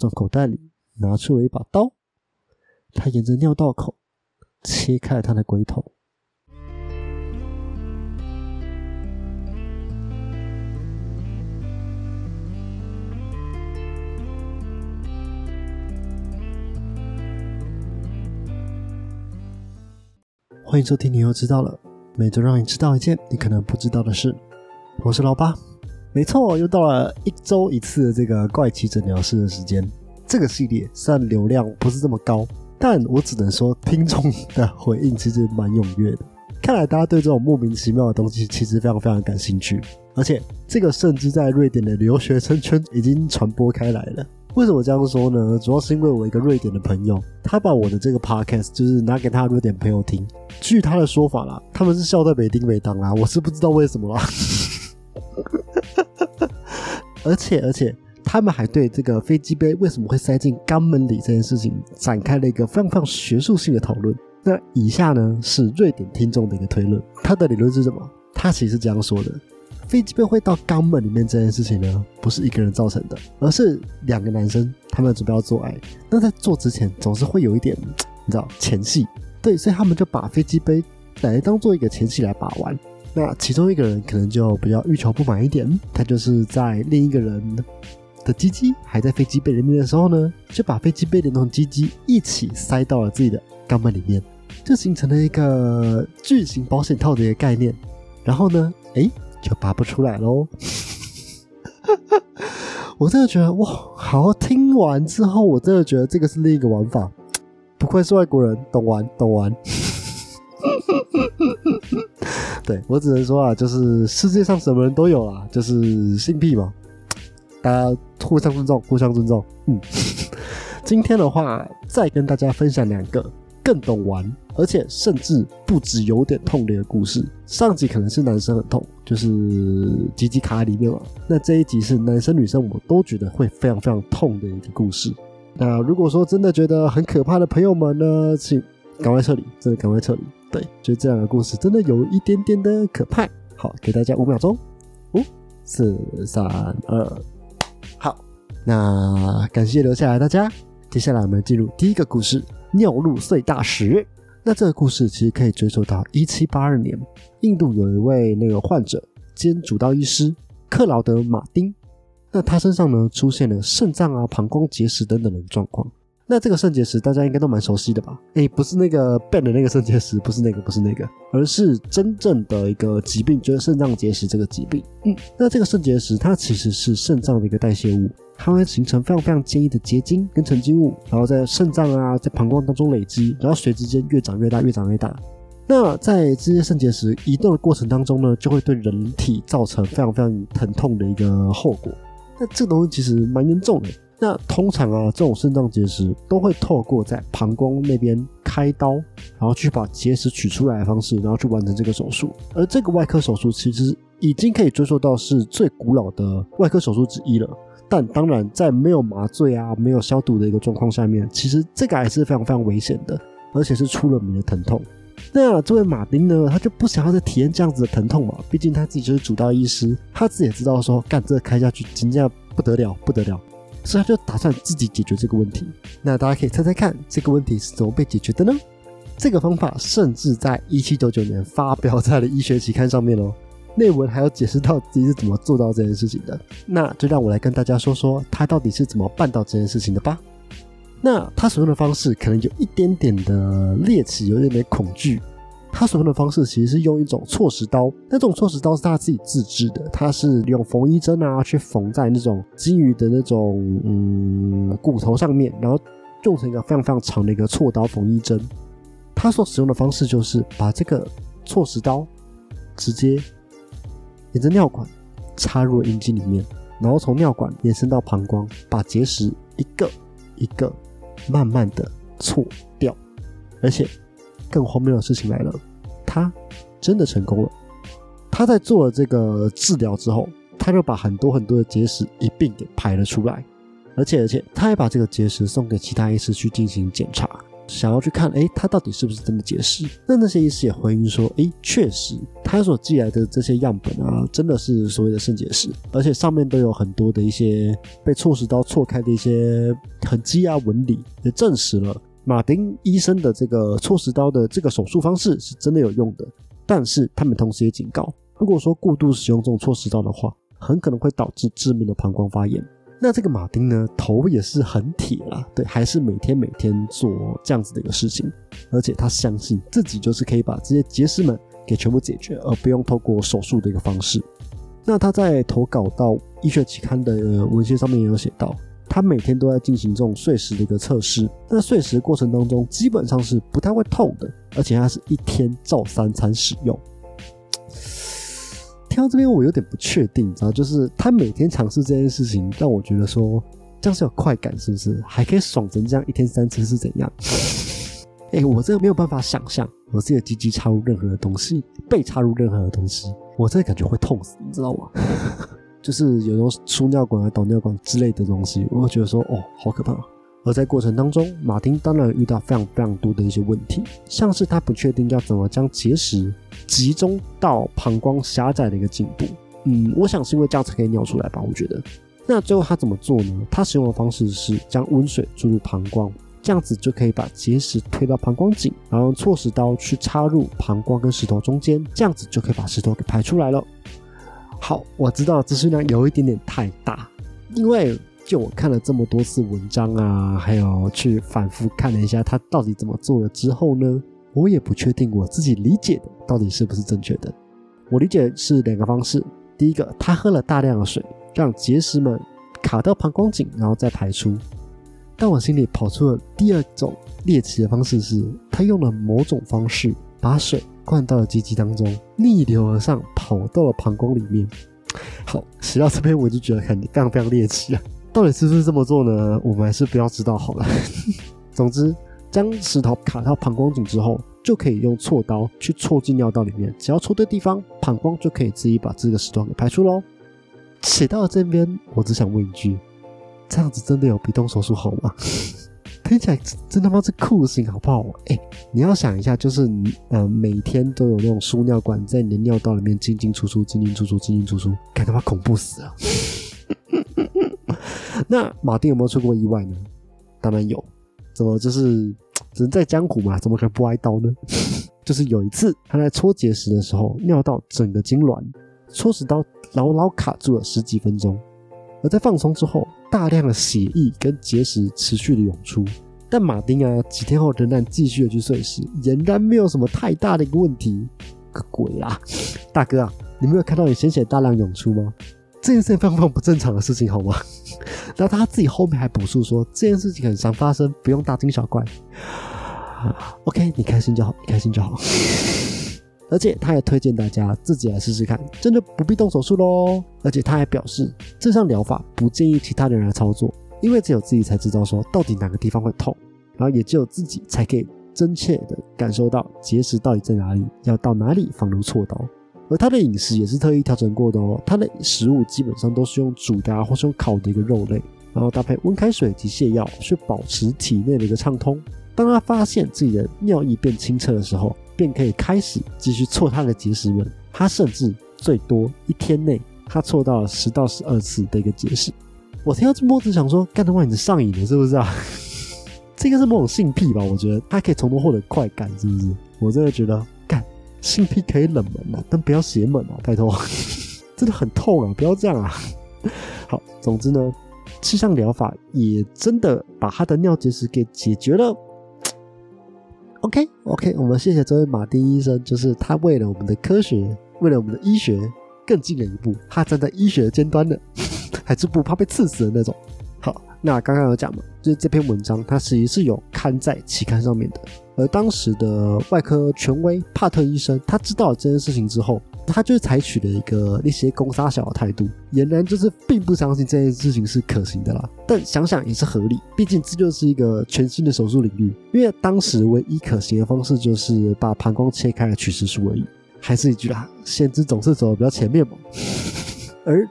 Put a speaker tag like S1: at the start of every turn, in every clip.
S1: 从口袋里拿出了一把刀，他沿着尿道口切开了他的龟头。欢迎收听，你又知道了，每周让你知道一件你可能不知道的事。我是老八，没错，又到了一周一次的这个怪奇诊疗室的时间。这个系列虽然流量不是这么高，但我只能说听众的回应其实蛮踊跃的。看来大家对这种莫名其妙的东西其实非常非常感兴趣，而且这个甚至在瑞典的留学生圈已经传播开来了。为什么这样说呢？主要是因为我一个瑞典的朋友，他把我的这个 podcast 就是拿给他瑞典朋友听。据他的说法啦，他们是笑在北丁北当啦，我是不知道为什么啦。而且而且，他们还对这个飞机杯为什么会塞进肛门里这件事情展开了一个非常非常学术性的讨论。那以下呢是瑞典听众的一个推论，他的理论是什么？他其实是这样说的。飞机杯会到肛门里面这件事情呢，不是一个人造成的，而是两个男生他们准备要做爱，那在做之前总是会有一点，你知道前戏，对，所以他们就把飞机杯来当做一个前戏来把玩。那其中一个人可能就比较欲求不满一点，他就是在另一个人的鸡鸡还在飞机杯里面的时候呢，就把飞机杯连同鸡鸡一起塞到了自己的肛门里面，就形成了一个巨型保险套的一个概念。然后呢，诶。就拔不出来喽！我真的觉得哇，好！听完之后，我真的觉得这个是另一个玩法，不愧是外国人，懂玩懂玩。对我只能说啊，就是世界上什么人都有啊，就是性癖嘛，大家互相尊重，互相尊重。嗯，今天的话，再跟大家分享两个更懂玩。而且甚至不止有点痛的一个故事。上集可能是男生很痛，就是吉吉卡里面嘛。那这一集是男生女生我都觉得会非常非常痛的一个故事。那如果说真的觉得很可怕的朋友们呢，请赶快撤离，真的赶快撤离。对，就这样的故事真的有一点点的可怕。好，给大家五秒钟，五、四、三、二，好。那感谢留下来大家。接下来我们进入第一个故事：尿路碎大石。那这个故事其实可以追溯到一七八二年，印度有一位那个患者兼主刀医师克劳德·马丁，那他身上呢出现了肾脏啊、膀胱结石等等的状况。那这个肾结石大家应该都蛮熟悉的吧？哎，不是那个 Ben 的那个肾结石，不是那个，不是那个，而是真正的一个疾病，就是肾脏结石这个疾病。嗯，那这个肾结石它其实是肾脏的一个代谢物，它会形成非常非常坚硬的结晶跟沉积物，然后在肾脏啊、在膀胱当中累积，然后随之间越长越大，越长越大。那在这些肾结石移动的过程当中呢，就会对人体造成非常非常疼痛的一个后果。那这个东西其实蛮严重的。那通常啊，这种肾脏结石都会透过在膀胱那边开刀，然后去把结石取出来的方式，然后去完成这个手术。而这个外科手术其实已经可以追溯到是最古老的外科手术之一了。但当然，在没有麻醉啊、没有消毒的一个状况下面，其实这个还是非常非常危险的，而且是出了名的疼痛。那这位马丁呢，他就不想要再体验这样子的疼痛嘛，毕竟他自己就是主刀医师，他自己也知道说，干这开下去，真的不得了，不得了。所以他就打算自己解决这个问题。那大家可以猜猜看，这个问题是怎么被解决的呢？这个方法甚至在一七九九年发表在了医学期刊上面哦。内文还要解释到自己是怎么做到这件事情的。那就让我来跟大家说说他到底是怎么办到这件事情的吧。那他所用的方式可能有一点点的猎奇，有一点点恐惧。他所用的方式其实是用一种错石刀，那种错石刀是他自己自制的，他是用缝衣针啊去缝在那种金鱼的那种嗯骨头上面，然后用成一个非常非常长的一个锉刀缝衣针。他所使用的方式就是把这个错石刀直接沿着尿管插入阴茎里面，然后从尿管延伸到膀胱，把结石一个一个慢慢的错掉，而且。更荒谬的事情来了，他真的成功了。他在做了这个治疗之后，他就把很多很多的结石一并给排了出来，而且而且他还把这个结石送给其他医师去进行检查，想要去看，哎，他到底是不是真的结石？那那些医师也回应说，哎，确实，他所寄来的这些样本啊，真的是所谓的肾结石，而且上面都有很多的一些被错石刀错开的一些痕迹啊纹理，也证实了马丁医生的这个错石刀的这个手术方式是真的有用的。但是他们同时也警告，如果说过度使用这种错石刀的话，很可能会导致致命的膀胱发炎。那这个马丁呢，头也是很铁啦，对，还是每天每天做这样子的一个事情，而且他相信自己就是可以把这些结石们给全部解决，而不用透过手术的一个方式。那他在投稿到医学期刊的文献上面也有写到，他每天都在进行这种碎石的一个测试。那碎石过程当中基本上是不太会痛的，而且他是一天照三餐使用。听到这边，我有点不确定，你知道，就是他每天尝试这件事情，让我觉得说这样是有快感，是不是？还可以爽成这样，一天三次是怎样？哎，我这个没有办法想象，我自己的鸡鸡插入任何的东西，被插入任何的东西，我这个感觉会痛死，你知道吗？就是有种输尿管啊、导尿管之类的东西，我会觉得说，哦，好可怕。而在过程当中，马丁当然遇到非常非常多的一些问题，像是他不确定要怎么将结石集中到膀胱狭窄的一个颈部。嗯，我想是因为这样才可以尿出来吧？我觉得。那最后他怎么做呢？他使用的方式是将温水注入膀胱，这样子就可以把结石推到膀胱颈，然后用错石刀去插入膀胱跟石头中间，这样子就可以把石头给排出来了。好，我知道资讯量有一点点太大，因为。就我看了这么多次文章啊，还有去反复看了一下他到底怎么做了之后呢，我也不确定我自己理解的到底是不是正确的。我理解是两个方式：第一个，他喝了大量的水，让结石们卡到膀胱颈，然后再排出。但我心里跑出了第二种猎奇的方式，是他用了某种方式把水灌到了鸡鸡当中，逆流而上跑到了膀胱里面。好，写到这边我就觉得很非常非常猎奇啊。到底是不是这么做呢？我们还是不要知道好了。总之，将石头卡到膀胱颈之后，就可以用锉刀去戳进尿道里面。只要戳对地方，膀胱就可以自己把这个石头给排出喽。写到了这边，我只想问一句：这样子真的有比动手术好吗？听起来真他妈是酷刑，好不好？哎，你要想一下，就是你呃每天都有那种输尿管在你的尿道里面进进出出、进进出出、进进出出，该他妈恐怖死了！那马丁有没有出过意外呢？当然有，怎么就是人在江湖嘛，怎么可能不挨刀呢？就是有一次他在搓结石的时候，尿道整个痉挛，搓石刀牢牢卡住了十几分钟。而在放松之后，大量的血液跟结石持续的涌出。但马丁啊，几天后仍然继续的去碎石，仍然没有什么太大的一个问题。个鬼啊！大哥啊，你没有看到你鲜血大量涌出吗？这件事情非常不正常的事情，好吗？然后他自己后面还补述说，这件事情很常发生，不用大惊小怪。OK，你开心就好，你开心就好。而且他也推荐大家自己来试试看，真的不必动手术喽。而且他还表示，这项疗法不建议其他人来操作，因为只有自己才知道说到底哪个地方会痛，然后也只有自己才可以真切的感受到结石到底在哪里，要到哪里放入锉刀。而他的饮食也是特意调整过的哦，他的食物基本上都是用煮的啊或是用烤的一个肉类，然后搭配温开水及泻药去保持体内的一个畅通。当他发现自己的尿液变清澈的时候，便可以开始继续错他的结石们。他甚至最多一天内，他错到了十到十二次的一个结石。我听到这波子想说，干的话你上瘾了是不是啊？这个是某种性癖吧？我觉得他可以从中获得快感，是不是？我真的觉得。干性癖可以冷门啊，但不要邪门啊！拜托，真的很痛啊！不要这样啊！好，总之呢，气象疗法也真的把他的尿结石给解决了。OK，OK，我们谢谢这位马丁医生，就是他为了我们的科学，为了我们的医学更进了一步，他站在医学的尖端的，还是不怕被刺死的那种。好，那刚刚有讲嘛，就是这篇文章它其实是有刊在期刊上面的。而当时的外科权威帕特医生，他知道了这件事情之后，他就是采取了一个那些攻杀小的态度，俨然就是并不相信这件事情是可行的啦。但想想也是合理，毕竟这就是一个全新的手术领域。因为当时唯一可行的方式就是把膀胱切开来取石术而已。还是一句啦，先知总是走的比较前面嘛。而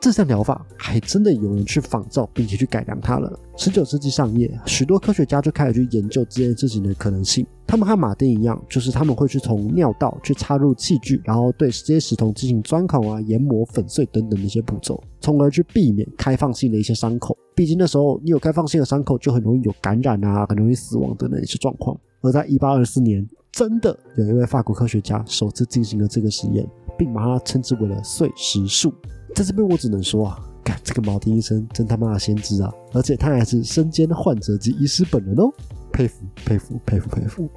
S1: 这项疗法还真的有人去仿照，并且去改良它了。十九世纪上叶，许多科学家就开始去研究这件事情的可能性。他们和马丁一样，就是他们会去从尿道去插入器具，然后对这些石头进行钻孔啊、研磨、粉碎等等的一些步骤，从而去避免开放性的一些伤口。毕竟那时候你有开放性的伤口，就很容易有感染啊，很容易死亡等等一些状况。而在一八二四年，真的有一位法国科学家首次进行了这个实验，并把它称之为了碎石术。在这边我只能说啊，干这个马丁医生真他妈的先知啊！而且他还是身兼患者及医师本人哦。佩服佩服佩服佩服！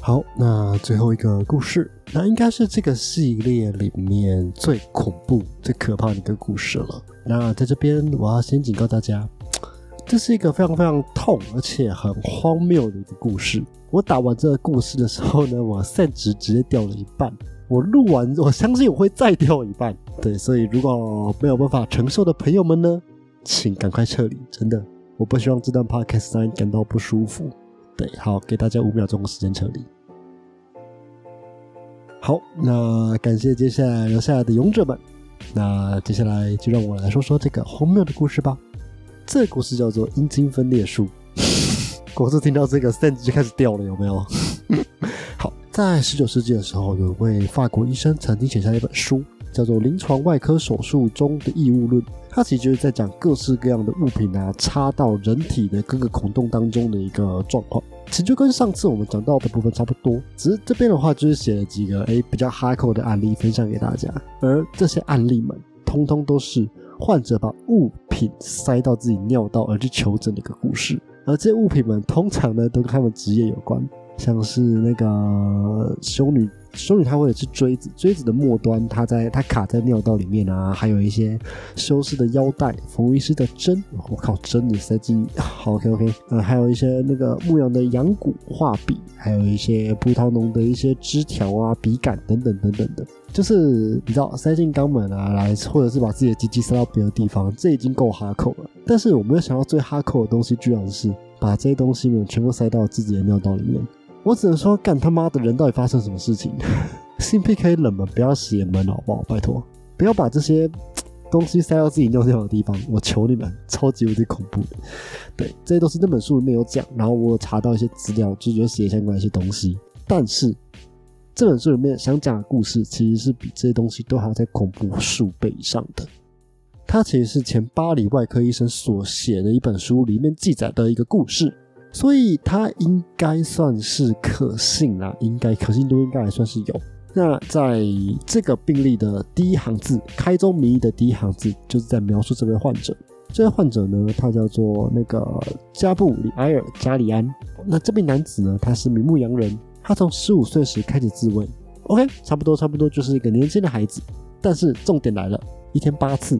S1: 好，那最后一个故事，那应该是这个系列里面最恐怖、最可怕的一个故事了。那在这边，我要先警告大家，这是一个非常非常痛而且很荒谬的一个故事。我打完这个故事的时候呢，我散值直接掉了一半。我录完，我相信我会再掉一半。对，所以如果没有办法承受的朋友们呢，请赶快撤离，真的。我不希望这段 podcast 让你感到不舒服。对，好，给大家五秒钟的时间撤离。好，那感谢接下来留下来的勇者们。那接下来就让我来说说这个荒谬的故事吧。这故事叫做阴茎分裂术。果是听到这个 s e n 就开始掉了，有没有？好，在十九世纪的时候，有一位法国医生曾经写下一本书，叫做《临床外科手术中的异物论》。它其实就是在讲各式各样的物品啊，插到人体的各个孔洞当中的一个状况。其实就跟上次我们讲到的部分差不多，只是这边的话就是写了几个诶比较 h a r d c o 的案例分享给大家。而这些案例们，通通都是患者把物品塞到自己尿道而去求诊的一个故事。而这些物品们通常呢都跟他们职业有关，像是那个修女。修女她会是锥子，锥子的末端，它在它卡在尿道里面啊，还有一些修饰的腰带，缝衣师的针，我靠，针也塞进，好 OK OK，呃，还有一些那个牧羊的羊骨画笔，还有一些葡萄农的一些枝条啊、笔杆等等等等的，就是你知道塞进肛门啊，来或者是把自己的鸡鸡塞到别的地方，这已经够哈口了。但是我没有想到最哈口的东西，居然是把这些东西们全部塞到自己的尿道里面。我只能说，干他妈的人到底发生什么事情？性癖可以冷门，不要邪门好不好？拜托，不要把这些 东西塞到自己尿尿的地方，我求你们，超级无敌恐怖的。对，这些都是那本书里面有讲，然后我查到一些资料，就有写相关一些东西。但是这本书里面想讲的故事，其实是比这些东西都还要再恐怖数倍以上的。它其实是前巴黎外科医生所写的一本书里面记载的一个故事。所以它应该算是可信啦，应该可信度应该还算是有。那在这个病例的第一行字，开宗明义的第一行字，就是在描述这位患者。这位患者呢，他叫做那个加布里埃尔加里安。那这名男子呢，他是名牧羊人，他从十五岁时开始自慰。OK，差不多差不多就是一个年轻的孩子。但是重点来了，一天八次。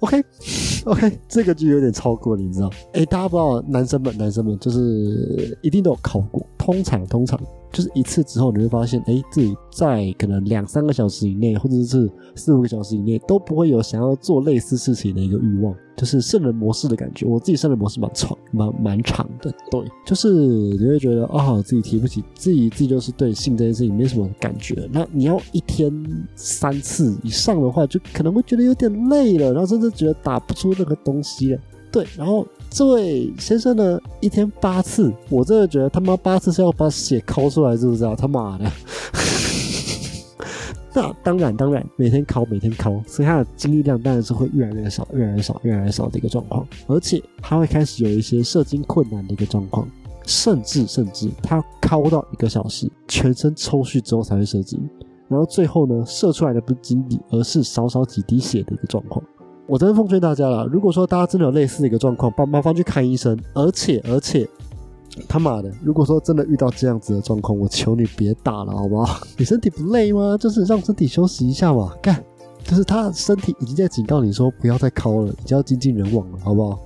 S1: OK，OK，这个就有点超过了，你知道？哎，大家不知道，男生们，男生们就是一定都有考过，通常，通常。就是一次之后，你会发现，哎，自己在可能两三个小时以内，或者是四五个小时以内，都不会有想要做类似事情的一个欲望，就是圣人模式的感觉。我自己圣人模式蛮长，蛮蛮长的，对，就是你会觉得，哦，自己提不起，自己自己就是对性这件事情没什么感觉。那你要一天三次以上的话，就可能会觉得有点累了，然后甚至觉得打不出任何东西了。对，然后。这位先生呢，一天八次，我真的觉得他妈八次是要把血抠出来，知不知道？他妈的！那当然，当然，每天抠，每天抠，所以他的精力量当然是会越来越少，越来越少，越来越少的一个状况。而且他会开始有一些射精困难的一个状况，甚至甚至他抠到一个小时，全身抽搐之后才会射精，然后最后呢，射出来的不是精液，而是少少几滴血的一个状况。我真的奉劝大家了，如果说大家真的有类似的一个状况，帮麻烦去看医生。而且而且，他妈的，如果说真的遇到这样子的状况，我求你别打了，好不好？你身体不累吗？就是让身体休息一下嘛。干，就是他身体已经在警告你说不要再敲了，已经要精尽人亡了，好不好？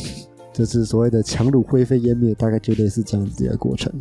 S1: 就是所谓的强弩灰飞烟灭，大概就类似这样子的过程。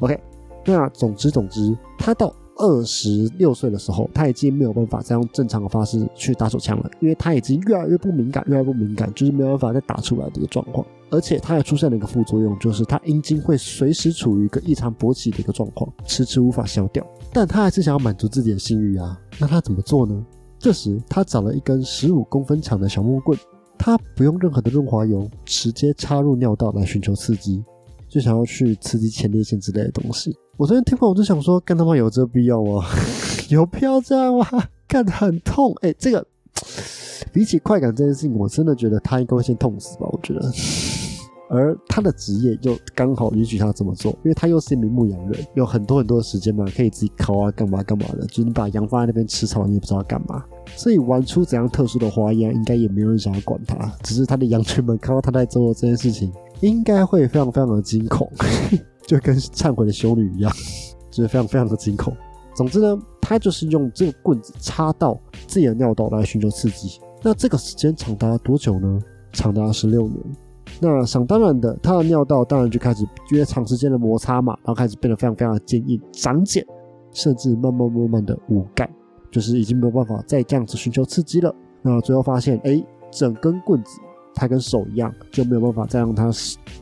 S1: OK，那总之总之，他到。二十六岁的时候，他已经没有办法再用正常的方式去打手枪了，因为他已经越来越不敏感，越来越不敏感，就是没有办法再打出来的一个状况。而且他还出现了一个副作用，就是他阴茎会随时处于一个异常勃起的一个状况，迟迟无法消掉。但他还是想要满足自己的性欲啊，那他怎么做呢？这时，他找了一根十五公分长的小木棍，他不用任何的润滑油，直接插入尿道来寻求刺激，就想要去刺激前列腺之类的东西。我昨天听完我就想说，干他妈有这必要吗？有必要这样吗？干的很痛，哎，这个比起快感这件事情，我真的觉得他应该会先痛死吧？我觉得。而他的职业又刚好允许他这么做，因为他又是一名牧羊人，有很多很多的时间嘛，可以自己烤啊，干嘛干嘛的。就是你把羊放在那边吃草，你也不知道干嘛。所以玩出怎样特殊的花样，应该也没有人想要管他。只是他的羊群们看到他在做这件事情，应该会非常非常的惊恐，就跟忏悔的修女一样，就是非常非常的惊恐。总之呢，他就是用这个棍子插到自己的尿道来寻求刺激。那这个时间长达多久呢？长达十六年。那想当然的，他的尿道当然就开始因为长时间的摩擦嘛，然后开始变得非常非常的坚硬、长茧，甚至慢慢慢慢的无感，就是已经没有办法再这样子寻求刺激了。那最后发现，哎，整根棍子它跟手一样，就没有办法再让他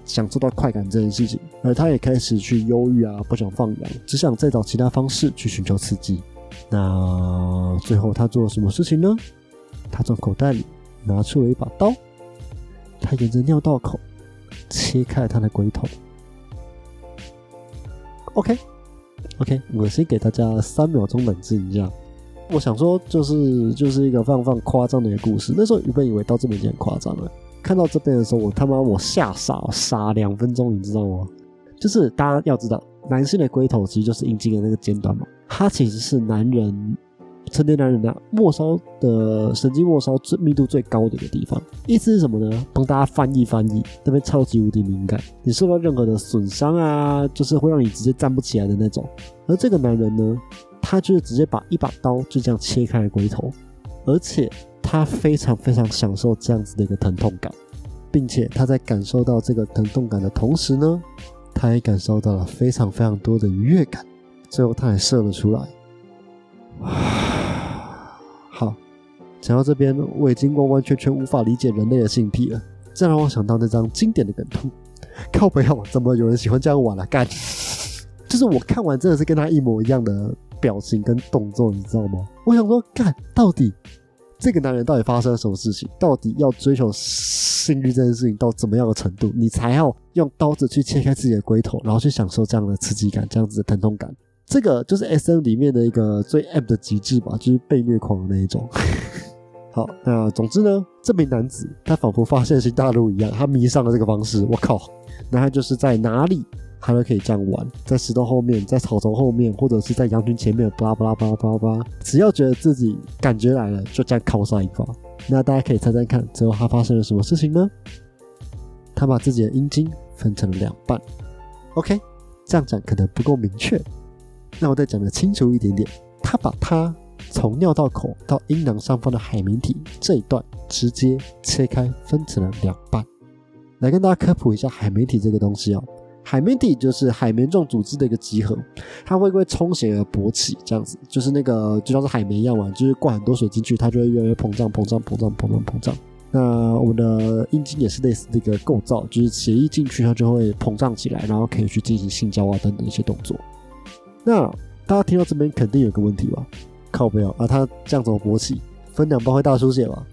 S1: 享受到快感这件事情，而他也开始去忧郁啊，不想放羊，只想再找其他方式去寻求刺激。那最后他做了什么事情呢？他从口袋里拿出了一把刀。他沿着尿道口切开了他的龟头。OK，OK，我先给大家三秒钟冷静一下。我想说，就是就是一个非常非常夸张的一个故事。那时候原本以为到这边已经很夸张了，看到这边的时候，我他妈我吓傻傻两分钟，你知道吗？就是大家要知道，男性的龟头其实就是阴茎的那个尖端嘛，它其实是男人。成年男人的末梢的神经末梢最密度最高的一个地方，意思是什么呢？帮大家翻译翻译，那边超级无敌敏感，你受到任何的损伤啊，就是会让你直接站不起来的那种。而这个男人呢，他就是直接把一把刀就这样切开了龟头，而且他非常非常享受这样子的一个疼痛感，并且他在感受到这个疼痛感的同时呢，他也感受到了非常非常多的愉悦感，最后他还射了出来。好，讲到这边，我已经完完全全无法理解人类的性癖了。这让我想到那张经典的梗图：靠朋友怎么有人喜欢这样玩啊？干，就是我看完真的是跟他一模一样的表情跟动作，你知道吗？我想说，干，到底这个男人到底发生了什么事情？到底要追求性欲这件事情到怎么样的程度，你才要用刀子去切开自己的龟头，然后去享受这样的刺激感、这样子的疼痛感？这个就是 S M 里面的一个最 M 的极致吧，就是被虐狂的那一种。好，那总之呢，这名男子他仿佛发现新大陆一样，他迷上了这个方式。我靠，那他就是在哪里他都可以这样玩，在石头后面，在草丛后面，或者是在羊群前面，巴拉巴拉巴拉巴拉巴拉，只要觉得自己感觉来了，就这样靠上一发。那大家可以猜猜看，最后他发生了什么事情呢？他把自己的阴茎分成了两半。OK，这样讲可能不够明确。那我再讲的清楚一点点，他把它从尿道口到阴囊上方的海绵体这一段直接切开，分成了两半。来跟大家科普一下海绵体这个东西啊，海绵体就是海绵状组织的一个集合，它会不会充血而勃起？这样子就是那个就像是海绵一样嘛，就是灌很多水进去，它就会越来越膨胀、膨胀、膨胀、膨胀、膨胀。那我们的阴茎也是类似这个构造，就是血液进去它就会膨胀起来，然后可以去进行性交啊等等一些动作。那大家听到这边肯定有个问题吧？靠不要啊！他这样怎么勃起？分两包会大出血吗？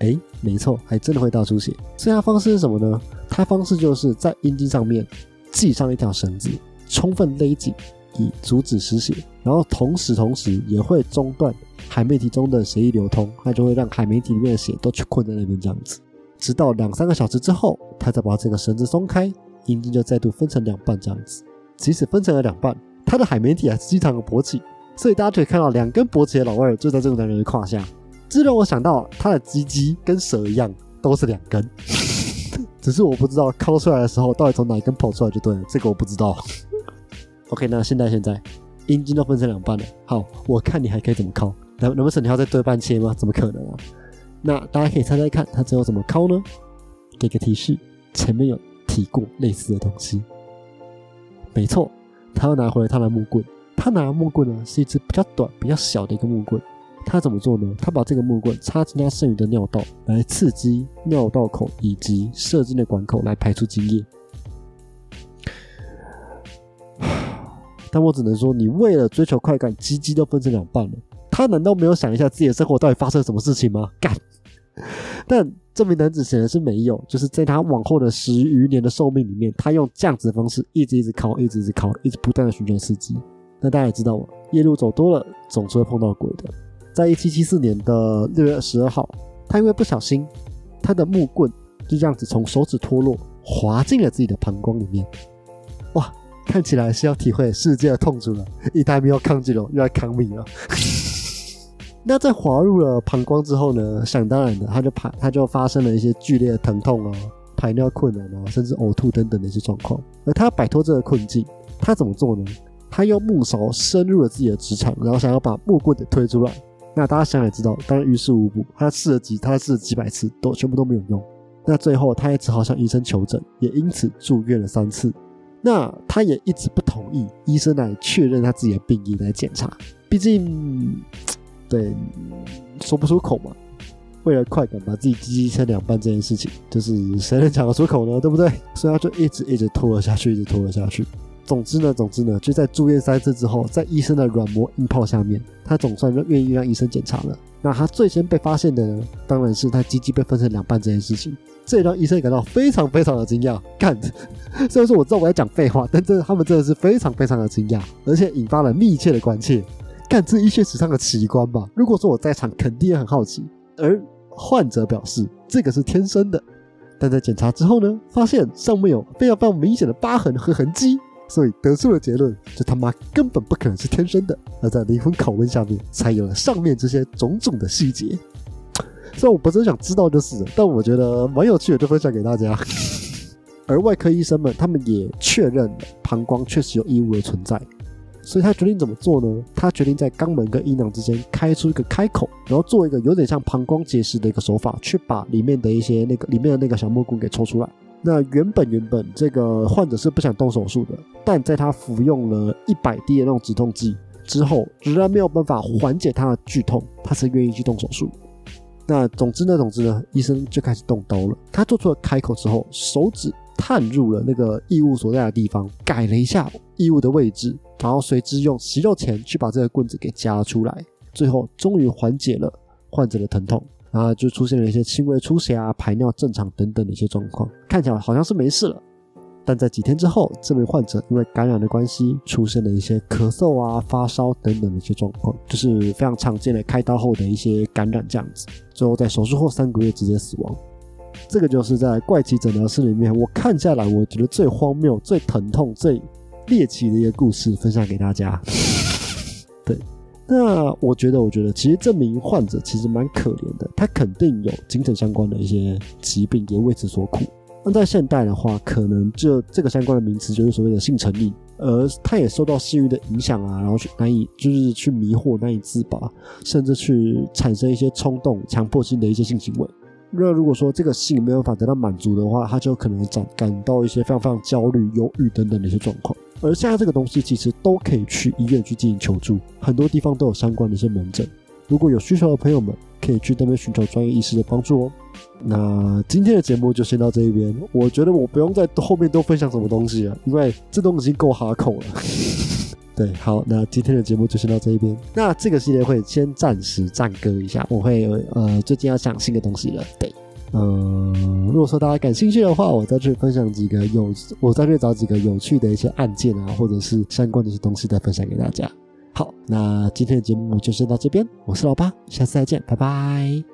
S1: 哎，没错，还真的会大出血。所以他方式是什么呢？他方式就是在阴茎上面系上一条绳子，充分勒紧，以阻止失血。然后同时同时也会中断海绵体中的血液流通，那就会让海绵体里面的血都去困在那边这样子。直到两三个小时之后，他再把这个绳子松开，阴茎就再度分成两半这样子。即使分成了两半。他的海绵体还是经常的勃起，所以大家可以看到两根勃起的老二就在这个男人的胯下。这让我想到他的鸡鸡跟蛇一样，都是两根，只是我不知道抠出来的时候到底从哪一根跑出来就对了，这个我不知道。OK，那现在现在阴茎都分成两半了，好，我看你还可以怎么抠？能能不成你要再对半切吗？怎么可能啊？那大家可以猜猜看，他最后怎么抠呢？给个提示，前面有提过类似的东西，没错。他又拿回了他的木棍，他拿的木棍呢是一支比较短、比较小的一个木棍。他怎么做呢？他把这个木棍插进他剩余的尿道，来刺激尿道口以及射精的管口，来排出精液。但我只能说，你为了追求快感，鸡鸡都分成两半了，他难道没有想一下自己的生活到底发生了什么事情吗？干！但这名男子显然是没有，就是在他往后的十余年的寿命里面，他用这样子的方式一直一直考，一直一直考，一直不断的寻求刺激。那大家也知道嘛，夜路走多了，总是会碰到鬼的。在一七七四年的六月十二号，他因为不小心，他的木棍就这样子从手指脱落，滑进了自己的膀胱里面。哇，看起来是要体会世界的痛楚了。一代没有抗拒了，又要抗命了。那在滑入了膀胱之后呢？想当然的，他就排，他就发生了一些剧烈的疼痛啊，排尿困难啊，甚至呕吐等等的一些状况。而他摆脱这个困境，他怎么做呢？他用木勺深入了自己的直肠，然后想要把木棍给推出来。那大家想也知道，当然于事无补。他试了几，他试了几百次，都全部都没有用。那最后，他也只好向医生求诊，也因此住院了三次。那他也一直不同意医生来确认他自己的病因来检查，毕竟。对，说不出口嘛。为了快感把自己鸡鸡切两半这件事情，就是谁能讲得出口呢？对不对？所以他就一直一直拖了下去，一直拖了下去。总之呢，总之呢，就在住院三次之后，在医生的软磨硬泡下面，他总算愿意让医生检查了。那他最先被发现的呢，当然是他鸡鸡被分成两半这件事情。这也让医生感到非常非常的惊讶。干，虽然说我知道我在讲废话，但这他们真的是非常非常的惊讶，而且引发了密切的关切。看这医学史上的奇观吧。如果说我在场，肯定也很好奇。而患者表示，这个是天生的，但在检查之后呢，发现上面有非常非常明显的疤痕和痕迹，所以得出了结论，这他妈根本不可能是天生的。而在灵魂拷问下面，才有了上面这些种种的细节。虽然我不是很想知道就是了，但我觉得蛮有趣的，就分享给大家。而外科医生们，他们也确认膀胱确实有异物的存在。所以他决定怎么做呢？他决定在肛门跟阴囊之间开出一个开口，然后做一个有点像膀胱结石的一个手法，去把里面的一些那个里面的那个小木棍给抽出来。那原本原本这个患者是不想动手术的，但在他服用了一百滴的那种止痛剂之后，仍然没有办法缓解他的剧痛，他是愿意去动手术。那总之呢，总之呢，医生就开始动刀了。他做出了开口之后，手指探入了那个异物所在的地方，改了一下异物的位置。然后随之用洗肉钳去把这个棍子给夹出来，最后终于缓解了患者的疼痛，然后就出现了一些轻微出血啊、排尿正常等等的一些状况，看起来好像是没事了。但在几天之后，这名患者因为感染的关系，出现了一些咳嗽啊、发烧等等的一些状况，就是非常常见的开刀后的一些感染这样子。最后在手术后三个月直接死亡。这个就是在怪奇诊疗室里面，我看下来，我觉得最荒谬、最疼痛、最……猎奇的一个故事分享给大家。对，那我觉得，我觉得其实这名患者其实蛮可怜的，他肯定有精神相关的一些疾病，也为此所苦。那在现代的话，可能就这个相关的名词就是所谓的性成瘾，而他也受到性欲的影响啊，然后去难以就是去迷惑，难以自拔，甚至去产生一些冲动、强迫性的一些性行为。那如果说这个性没有办法得到满足的话，他就可能感感到一些非常非常焦虑、忧郁等等的一些状况。而现在这个东西其实都可以去医院去进行求助，很多地方都有相关的一些门诊。如果有需求的朋友们，可以去那边寻求专业医师的帮助哦。那今天的节目就先到这一边，我觉得我不用在后面多分享什么东西了，因为这东西够哈口了。对，好，那今天的节目就先到这一边。那这个系列会先暂时暂搁一下，我会呃最近要讲新的东西了。对，嗯，如果说大家感兴趣的话，我再去分享几个有，我再去找几个有趣的一些案件啊，或者是相关的一些东西再分享给大家。好，那今天的节目就先到这边，我是老八，下次再见，拜拜。